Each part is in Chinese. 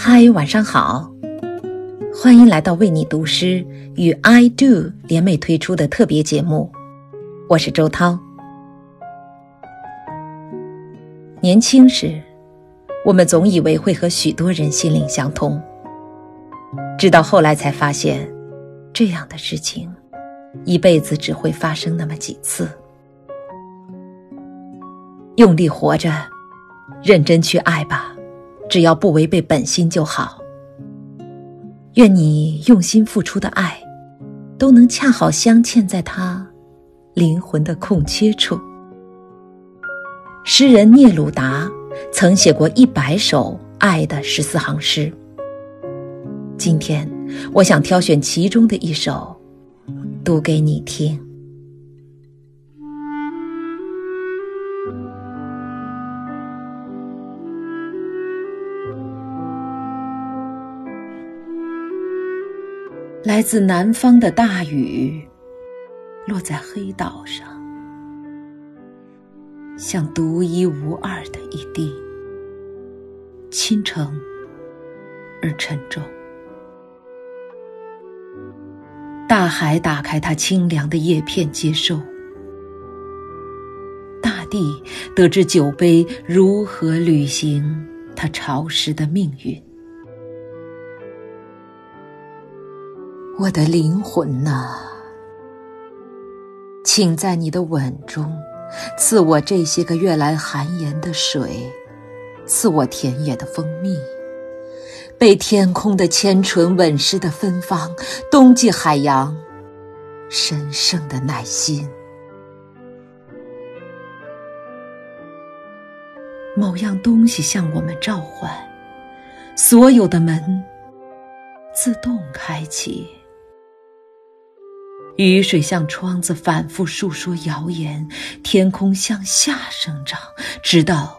嗨，晚上好！欢迎来到为你读诗与 I Do 联袂推出的特别节目，我是周涛。年轻时，我们总以为会和许多人心灵相通，直到后来才发现，这样的事情一辈子只会发生那么几次。用力活着，认真去爱吧。只要不违背本心就好。愿你用心付出的爱，都能恰好镶嵌在他灵魂的空缺处。诗人聂鲁达曾写过一百首爱的十四行诗。今天，我想挑选其中的一首，读给你听。来自南方的大雨，落在黑岛上，像独一无二的一滴，倾城而沉重。大海打开它清凉的叶片，接受。大地得知酒杯如何履行它潮湿的命运。我的灵魂呐，请在你的吻中赐我这些个月来寒盐的水，赐我田野的蜂蜜，被天空的千唇吻湿的芬芳，冬季海洋神圣的耐心。某样东西向我们召唤，所有的门自动开启。雨水向窗子反复诉说谣言，天空向下生长，直到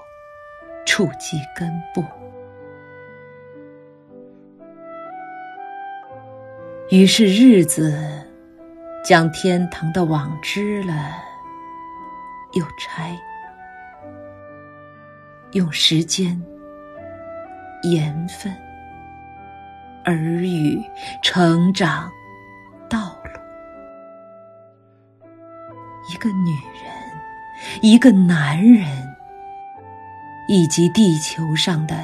触及根部。于是日子将天堂的网织了又拆，用时间、盐分、耳语、成长。一个女人，一个男人，以及地球上的